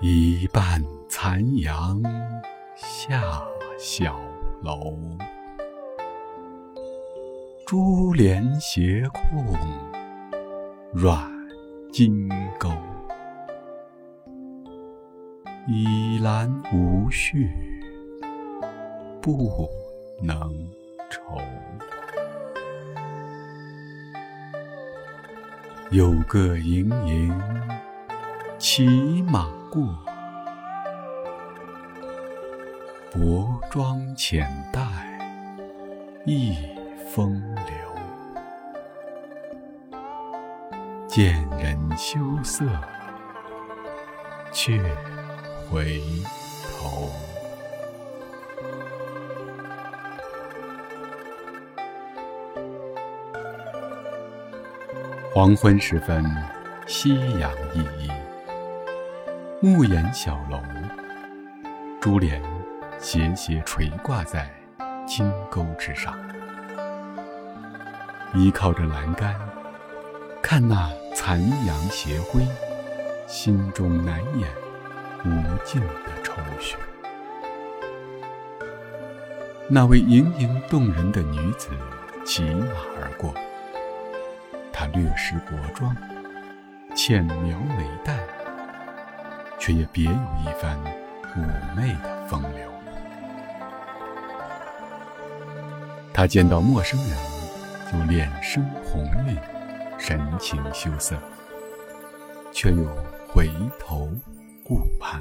一半残阳下小楼，珠帘斜控软金钩。倚栏无绪不能愁。有个盈盈骑马过，薄妆浅带一风流。见人羞涩，却回头。黄昏时分，夕阳熠熠，木檐小楼，珠帘斜斜垂挂在金钩之上，依靠着栏杆，看那残阳斜晖，心中难掩无尽的愁绪。那位盈盈动人的女子骑马而过。她略施薄妆，浅描眉黛，却也别有一番妩媚的风流。他见到陌生人，就脸生红晕，神情羞涩，却又回头顾盼。